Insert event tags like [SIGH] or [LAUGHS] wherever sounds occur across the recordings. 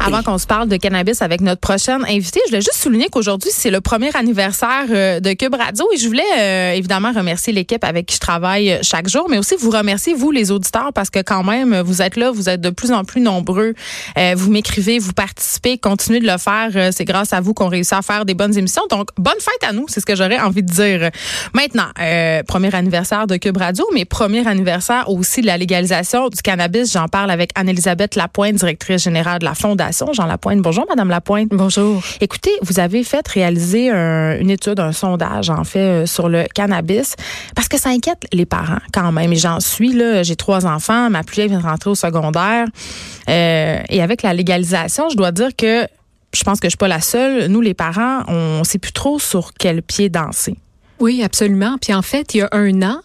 Avant qu'on se parle de cannabis avec notre prochaine invitée, je voulais juste souligner qu'aujourd'hui, c'est le premier anniversaire euh, de Cube Radio et je voulais euh, évidemment remercier l'équipe avec qui je travaille euh, chaque jour, mais aussi vous remercier, vous, les auditeurs, parce que quand même, vous êtes là, vous êtes de plus en plus nombreux. Euh, vous m'écrivez, vous participez, continuez de le faire. Euh, C'est grâce à vous qu'on réussit à faire des bonnes émissions. Donc, bonne fête à nous, c'est ce que j'aurais envie de dire. Maintenant, euh, premier anniversaire de Cube Radio, mais premier anniversaire aussi de la légalisation du cannabis. J'en parle avec Anne-Elisabeth Lapointe, directrice générale de la Fondation Jean Lapointe. Bonjour, Madame Lapointe. Bonjour. Écoutez, vous avez fait réaliser un- une étude, un sondage, en fait, euh, sur le cannabis, parce que ça inquiète les parents quand même. Et j'en suis, là, j'ai trois enfants, ma plus vieille vient de rentrer au secondaire. Euh, et avec la légalisation, je dois dire que je pense que je suis pas la seule. Nous, les parents, on sait plus trop sur quel pied danser. Oui, absolument. Puis en fait, il y a un an,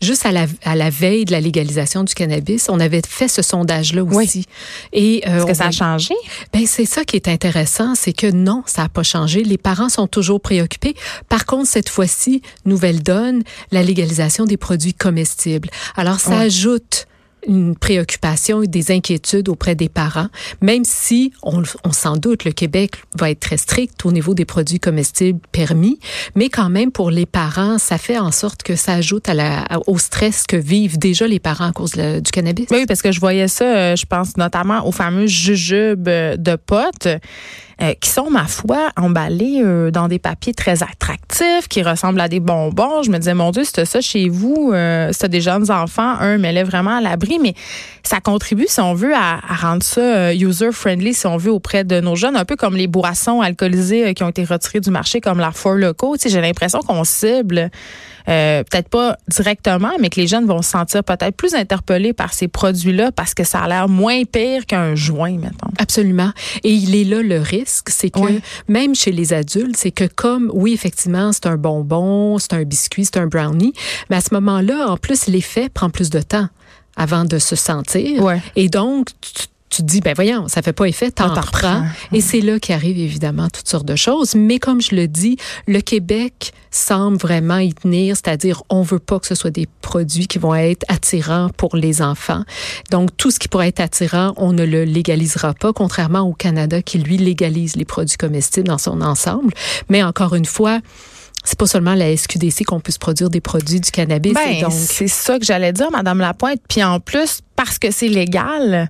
juste à la, à la veille de la légalisation du cannabis, on avait fait ce sondage-là Oui. aussi. Et euh, Est-ce que ça a changé? Ben c'est ça qui est intéressant, c'est que non, ça n'a pas changé. Les parents sont toujours préoccupés. Par contre, cette fois-ci, nouvelle donne, la légalisation des produits comestibles. Alors ça ajoute une préoccupation et des inquiétudes auprès des parents, même si on, on s'en doute, le Québec va être très strict au niveau des produits comestibles permis, mais quand même pour les parents, ça fait en sorte que ça ajoute à la, au stress que vivent déjà les parents à cause du cannabis. Oui, parce que je voyais ça, euh, je pense notamment aux fameux jujubes euh, de potes. Euh, qui sont, ma foi, emballés euh, dans des papiers très attractifs, qui ressemblent à des bonbons. Je me disais, mon Dieu, c'était ça chez vous, euh, c'était des jeunes enfants, un mêlait vraiment à l'abri, mais ça contribue, si on veut, à, rendre ça euh, user-friendly, si on veut, auprès de nos jeunes, un peu comme les boissons alcoolisées qui ont été retirées du marché, comme la Four Loco. J'ai l'impression qu'on cible euh, peut-être pas directement, mais que les jeunes vont se sentir peut-être plus interpellés par ces produits-là parce que ça a l'air moins pire qu'un joint, mettons. Absolument. Et il est là le risque, c'est que même chez les adultes, c'est que comme, oui, effectivement, c'est un bonbon, c'est un biscuit, c'est un brownie, mais à ce moment-là, en plus, l'effet prend plus de temps avant de se sentir. Ouais. Et donc, tu, tu te dis, ben voyons, ça fait pas effet, t'en reprends. Et c'est là qu'arrivent évidemment toutes sortes de choses. Mais comme je le dis, le Québec semble vraiment y tenir, c'est-à-dire on veut pas que ce soit des produits qui vont être attirants pour les enfants. Donc tout ce qui pourrait être attirant, on ne le légalisera pas, contrairement au Canada qui lui légalise les produits comestibles dans son ensemble. Mais encore une fois, c'est pas seulement la SQDC qu'on puisse produire des produits du cannabis. Ben, donc, c'est ça que j'allais dire, Madame Lapointe. Puis en plus, parce que c'est légal,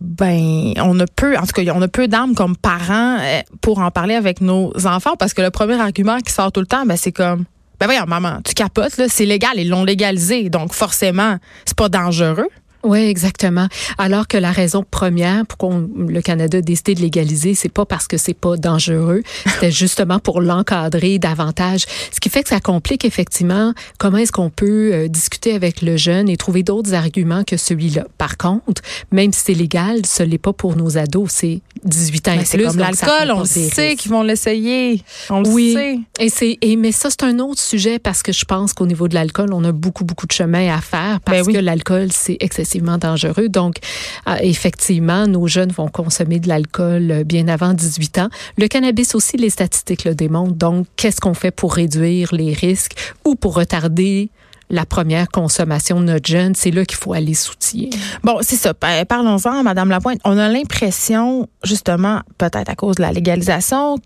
ben, on a peu, en tout cas, on a peu d'armes comme parents euh, pour en parler avec nos enfants parce que le premier argument qui sort tout le temps, ben, c'est comme, ben voyons, maman, tu capotes, là, c'est légal, ils l'ont légalisé, donc forcément, c'est pas dangereux. Oui, exactement. Alors que la raison première pour qu'on le Canada a décidé de légaliser, c'est pas parce que c'est pas dangereux, c'était [LAUGHS] justement pour l'encadrer davantage. Ce qui fait que ça complique effectivement comment est-ce qu'on peut euh, discuter avec le jeune et trouver d'autres arguments que celui-là. Par contre, même si c'est légal, ce n'est pas pour nos ados, c'est 18 ans Ben, et c'est plus. comme l'alcool, on le sait qu'ils vont l'essayer. On le sait. Et c'est et mais ça c'est un autre sujet parce que je pense qu'au niveau de l'alcool, on a beaucoup beaucoup de chemin à faire parce Ben oui. que l'alcool c'est dangereux. Donc euh, effectivement, nos jeunes vont consommer de l'alcool euh, bien avant 18 ans. Le cannabis aussi les statistiques le démontrent. Donc qu'est-ce qu'on fait pour réduire les risques ou pour retarder la première consommation de notre jeune, c'est là qu'il faut aller s'outiller. Bon, c'est ça. Pa- Parlons-en, Madame Lapointe. On a l'impression, justement, peut-être à cause de la légalisation,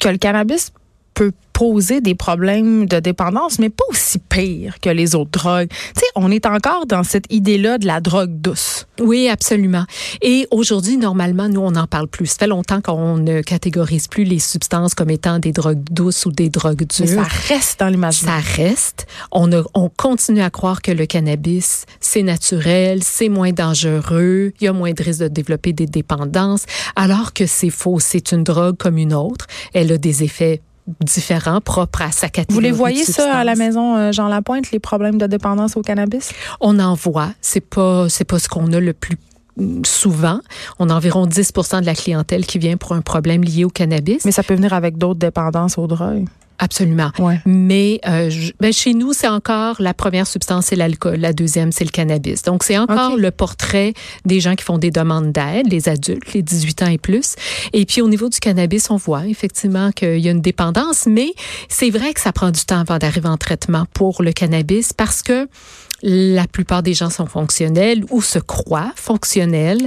que le cannabis peut poser des problèmes de dépendance, mais pas aussi pire que les autres drogues. Tu sais, on est encore dans cette idée-là de la drogue douce. Oui, absolument. Et aujourd'hui, normalement, nous, on n'en parle plus. Ça fait longtemps qu'on ne catégorise plus les substances comme étant des drogues douces ou des drogues Mais dures. ça reste dans l'imaginaire. Ça reste. On, a- on continue à croire que le cannabis, c'est naturel, c'est moins dangereux, il y a moins de risque de développer des dépendances, alors que c'est faux. C'est une drogue comme une autre. Elle a des effets différents, propres à sa Vous les voyez ça à la maison, euh, Jean Lapointe, les problèmes de dépendance au cannabis? On en voit. C'est pas, c'est pas ce qu'on a le plus souvent. On a environ 10% de la clientèle qui vient pour un problème lié au cannabis. Mais ça peut venir avec d'autres dépendances aux drogues. Absolument. Ouais. Mais euh, ben chez nous, c'est encore la première substance, c'est l'alcool. La deuxième, c'est le cannabis. Donc, c'est encore le portrait des gens qui font des demandes d'aide, les adultes, les 18 ans et plus. Et puis, au niveau du cannabis, on voit effectivement qu'il y a une dépendance, mais c'est vrai que ça prend du temps avant d'arriver en traitement pour le cannabis parce que la plupart des gens sont fonctionnels ou se croient fonctionnels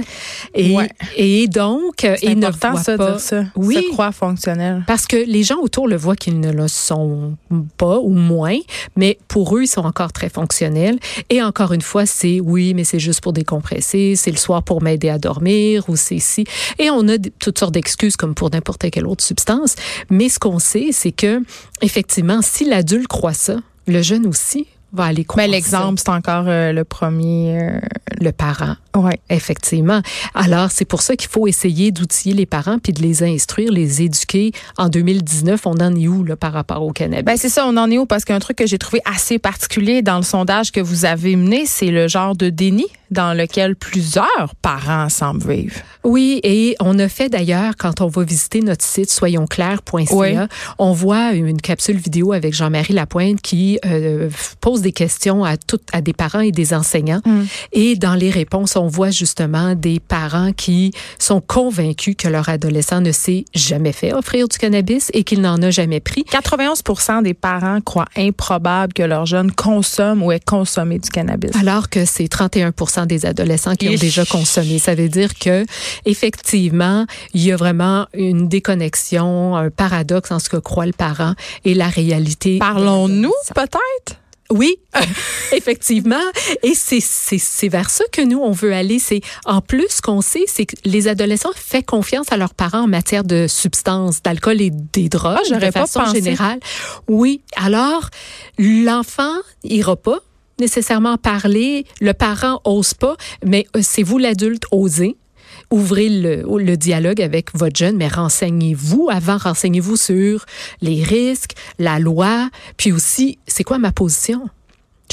et, Ouais. et donc et ne voient ça, pas dire ça. Oui. Se croire fonctionnel. parce que les gens autour le voient qu'ils ne le sont pas ou moins, mais pour eux, ils sont encore très fonctionnels. Et encore une fois, c'est oui, mais c'est juste pour décompresser, c'est le soir pour m'aider à dormir ou c'est si. Et on a toutes sortes d'excuses comme pour n'importe quelle autre substance. Mais ce qu'on sait, c'est que effectivement, si l'adulte croit ça, le jeune aussi va aller croire Mais l'exemple, c'est encore euh, le premier. euh, le parent. ouais. Effectivement. Alors, c'est pour ça qu'il faut essayer d'outiller les parents puis de les instruire, les éduquer. En 2019, on en est où là, par rapport au cannabis? Ben c'est ça, on en est où? Parce qu'un truc que j'ai trouvé assez particulier dans le sondage que vous avez mené, c'est le genre de déni dans lequel plusieurs parents semblent vivre. Oui, et on a fait d'ailleurs, quand on va visiter notre site soyonsclairs.ca, Oui. on voit une capsule vidéo avec Jean-Marie Lapointe qui euh, pose des questions à, tout, à des parents et des enseignants. Mm. Et dans les réponses, on voit justement des parents qui sont convaincus que leur adolescent ne s'est jamais fait offrir du cannabis et qu'il n'en a jamais pris. 91% des parents croient improbable que leur jeune consomme ou ait consommé du cannabis. Alors que c'est 31 des adolescents qui ont déjà consommé. Ça veut dire que, effectivement, il y a vraiment une déconnexion, un paradoxe en ce que croit le parent et la réalité. Parlons-nous peut-être? Oui, [LAUGHS] effectivement. Et c'est, vers ça que nous, on veut aller. C'est, en plus, ce qu'on sait, c'est que les adolescents font confiance à leurs parents en matière de substances, d'alcool et des drogues, Ah, de pas façon pensé. générale. Oui. Alors, l'enfant ira pas nécessairement parler, le parent ose pas, mais euh, c'est vous l'adulte osez. Ouvrez le, le dialogue avec votre jeune, mais renseignez-vous avant, renseignez-vous sur les risques, la loi, puis aussi, c'est quoi ma position?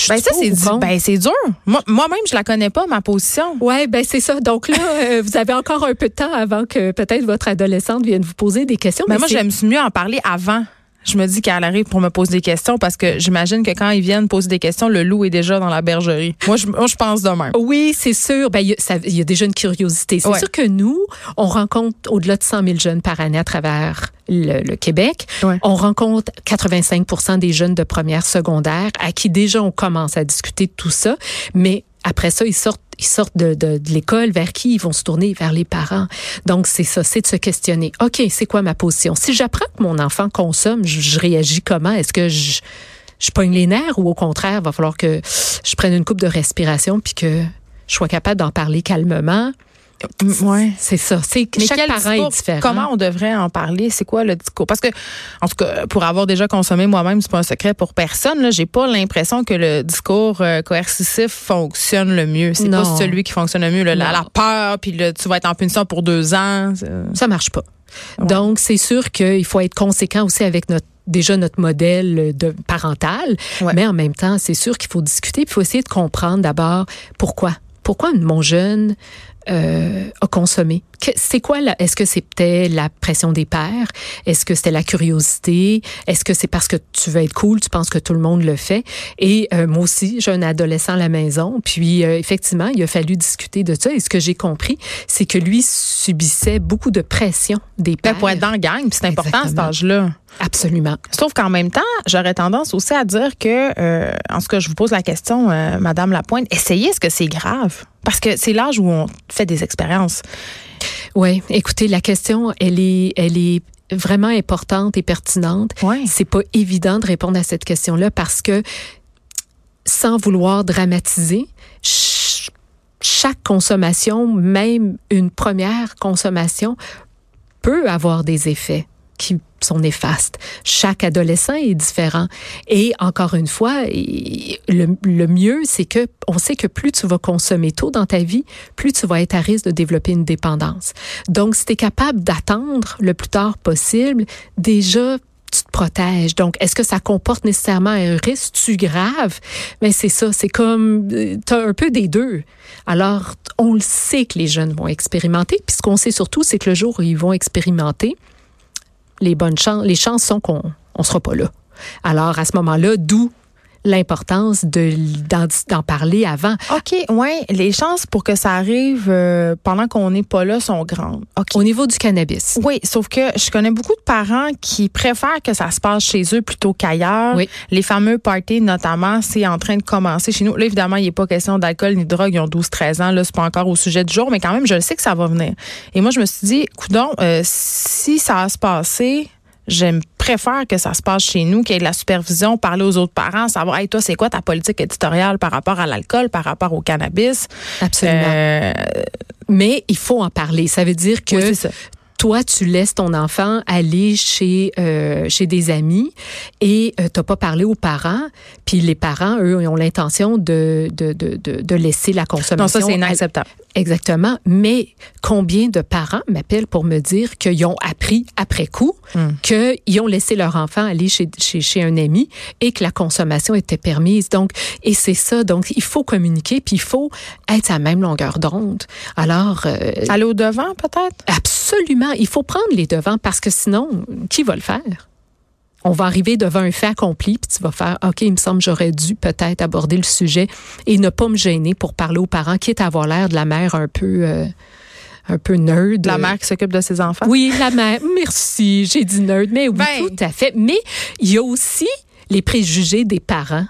Ben ça, c'est ou du- contre? ben, c'est dur. Moi- Moi-même, je la connais pas, ma position. Ouais, ben c'est ça. Donc là, [LAUGHS] euh, vous avez encore un peu de temps avant que peut-être votre adolescente vienne vous poser des questions. Mais mais moi, j'aime mieux en parler avant. Je me dis qu'elle arrive pour me poser des questions parce que j'imagine que quand ils viennent poser des questions, le loup est déjà dans la bergerie. Moi, je, moi, je pense de même. Oui, c'est sûr. Ben, il y, a- y déjà une curiosité. C'est Ouais. sûr que nous, on rencontre au-delà de 100 000 jeunes par année à travers le, le Québec. Ouais. On rencontre 85% des jeunes de première secondaire à qui déjà on commence à discuter de tout ça. Mais après ça, ils sortent ils sortent de, l'école, vers qui ils vont se tourner? Vers les parents. Donc, c'est ça, c'est de se questionner. OK, c'est quoi ma position? Si j'apprends que mon enfant consomme, je, je réagis comment? Est-ce que je, je pogne les nerfs ou au contraire, va falloir que je prenne une coupe de respiration puis que je sois capable d'en parler calmement? Ouais. C'est ça. C'est chaque parent est différent. Comment on devrait en parler? C'est quoi le discours? Parce que, en tout cas, pour avoir déjà consommé moi-même, c'est pas un secret pour personne. Là, j'ai pas l'impression que le discours euh, coercitif fonctionne le mieux. C'est pas celui qui fonctionne le mieux. là. La, peur, puis le, tu vas être en punition pour deux ans. c'est- Ça marche pas. Ouais. Donc, c'est sûr qu'il faut être conséquent aussi avec notre déjà notre modèle de parental, Ouais. mais en même temps, c'est sûr qu'il faut discuter, puis il faut essayer de comprendre d'abord pourquoi. Pourquoi mon jeune euh, a consommé? Que- C'est quoi là? Est-ce que c'était la pression des pères? Est-ce que c'était la curiosité? Est-ce que c'est parce que tu veux être cool, tu penses que tout le monde le fait? Et euh, moi aussi, j'ai un adolescent à la maison, puis euh, effectivement, il a fallu discuter de ça. Et ce que j'ai compris, c'est que lui subissait beaucoup de pression des Ben, pères. pour être dans le gang, c'est important à cet âge-là. Absolument. Sauf qu'en même temps, j'aurais tendance aussi à dire que, euh, en ce que je vous pose la question, euh, Madame Lapointe, essayez, est-ce que c'est grave? Parce que c'est l'âge où on fait des expériences. Oui, écoutez, la question, elle est, elle est vraiment importante et pertinente. Ouais. C'est pas évident de répondre à cette question-là parce que, sans vouloir dramatiser, ch- chaque consommation, même une première consommation, peut avoir des effets qui sont néfastes. Chaque adolescent est différent. Et encore une fois, le, mieux, c'est que on sait que plus tu vas consommer tôt dans ta vie, plus tu vas être à risque de développer une dépendance. Donc, si tu es capable d'attendre le plus tard possible, déjà, tu te protèges. Donc, est-ce que ça comporte nécessairement un risque-tu grave? Mais c'est ça, c'est comme, euh, t'as un peu des deux. Alors, on le sait que les jeunes vont expérimenter, puis ce qu'on sait surtout, c'est que le jour où ils vont expérimenter, les bonnes chances, les chances sont qu'on on sera pas là. Alors, à ce moment-là, d'où l'importance de d'en parler avant. OK, ouais, les chances pour que ça arrive euh, pendant qu'on n'est pas là sont grandes. OK. Au niveau du cannabis. Oui, sauf que je connais beaucoup de parents qui préfèrent que ça se passe chez eux plutôt qu'ailleurs. Oui. Les fameux parties notamment, c'est en train de commencer chez nous. Là évidemment, il n'est pas question d'alcool ni de drogue, ils ont 12 13 ans là, c'est pas encore au sujet du jour, mais quand même je sais que ça va venir. Et moi je me suis dit, coudon, euh, si ça va se passer je préfère que ça se passe chez nous, qu'il y ait de la supervision, parler aux autres parents, savoir, hey, toi, c'est quoi ta politique éditoriale par rapport à l'alcool, par rapport au cannabis? Absolument. Euh, Mais il faut en parler. Ça veut dire que oui, toi, tu laisses ton enfant aller chez euh, chez des amis et euh, t'as pas parlé aux parents. Puis les parents, eux, ont l'intention de de, de, de laisser la consommation. Non, ça, c'est inacceptable. Exactement. Mais combien de parents m'appellent pour me dire qu'ils ont appris après coup Hmm. qu'ils ont laissé leur enfant aller chez, chez, chez un ami et que la consommation était permise. Donc, et c'est ça. Donc, il faut communiquer puis il faut être à la même longueur d'onde. Alors, euh, Aller au devant, peut-être? absolument, il faut prendre les devants parce que sinon, qui va le faire? On va arriver devant un fait accompli, puis tu vas faire, OK, il me semble que j'aurais dû peut-être aborder le sujet et ne pas me gêner pour parler aux parents, quitte à avoir l'air de la mère un peu, euh, un peu nerd. La mère qui s'occupe de ses enfants? Oui, la mère. Merci, j'ai dit nerd, mais oui, Ben. tout à fait. Mais il y a aussi les préjugés des parents.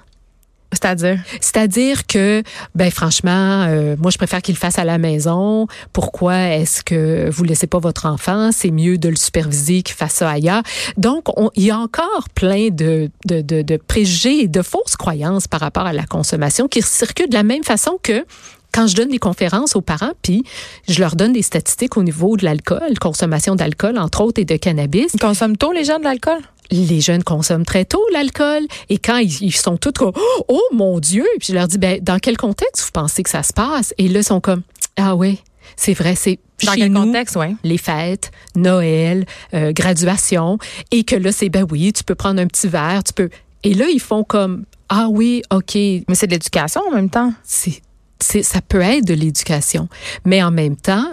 C'est-à-dire? C'est-à-dire que, ben franchement, euh, moi je préfère qu'il le fasse à la maison. Pourquoi est-ce que vous laissez pas votre enfant? C'est mieux de le superviser qu'il fasse ça ailleurs. Donc, on- il y a encore plein de, de, de, de préjugés et de fausses croyances par rapport à la consommation qui circulent de la même façon que quand je donne des conférences aux parents, puis je leur donne des statistiques au niveau de l'alcool, consommation d'alcool, entre autres, et de cannabis tôt, les gens, de l'alcool? Les jeunes consomment très tôt l'alcool et quand ils, ils sont tous comme oh mon dieu puis je leur dis ben dans quel contexte vous pensez que ça se passe? Et là ils sont comme ah oui c'est vrai c'est Dans chez quel nous, contexte, oui? les fêtes Noël euh, graduation et que là c'est ben oui tu peux prendre un petit verre tu peux et là ils font comme ah oui ok Mais c'est de l'éducation en même temps. c'est, c'est, ça peut être de l'éducation. Mais en même temps,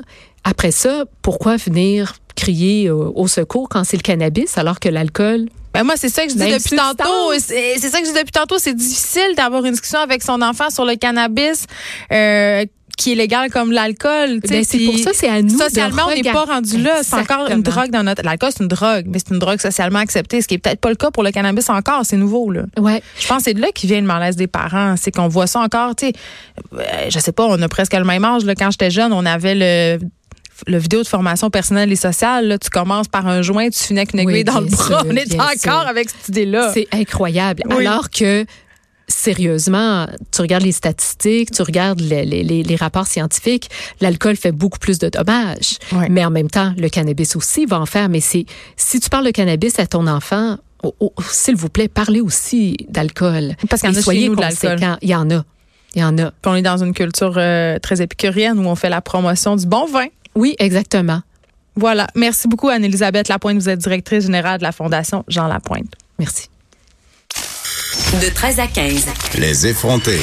après ça, pourquoi venir crier au, au secours quand c'est le cannabis alors que l'alcool Ben moi, c'est ça que je dis Même depuis tantôt. substance. C'est c'est ça que je dis depuis tantôt. C'est difficile d'avoir une discussion avec son enfant sur le cannabis euh, qui est légal comme l'alcool. Ben, c'est pour ça, c'est à nous de Socialement, on n'est pas rendu là. C'est encore une drogue dans notre. L'alcool, c'est une drogue, mais c'est une drogue socialement acceptée, ce qui est peut-être pas le cas pour le cannabis encore. C'est nouveau, là. Ouais. Je pense que c'est de là qui vient le malaise des parents. C'est qu'on voit ça encore, tu sais. euh, je sais pas, on a presque le même âge. Là, quand j'étais jeune, on avait le le vidéo de formation personnelle et sociale, là, tu commences par un joint, tu finis avec une Oui, aiguille dans le bras. sûr, on est encore sûr. avec cette idée-là. C'est incroyable. Oui. Alors que sérieusement, tu regardes les statistiques, tu regardes les, les- les- les rapports scientifiques, l'alcool fait beaucoup plus de dommages. Mais en même temps, le cannabis aussi va en faire. Mais si tu parles de cannabis à ton enfant, oh, oh, s'il vous plaît, parlez aussi d'alcool. Parce qu'il y en Et a chez soyez nous conséquents. Il y en a. Il y en a. Puis on est dans une culture euh, très épicurienne où on fait la promotion du bon vin. Oui, exactement. Voilà. Merci beaucoup, Anne-Elisabeth Lapointe. Vous êtes directrice générale de la Fondation Jean Lapointe. Merci. De 13 à 15. Les effrontés.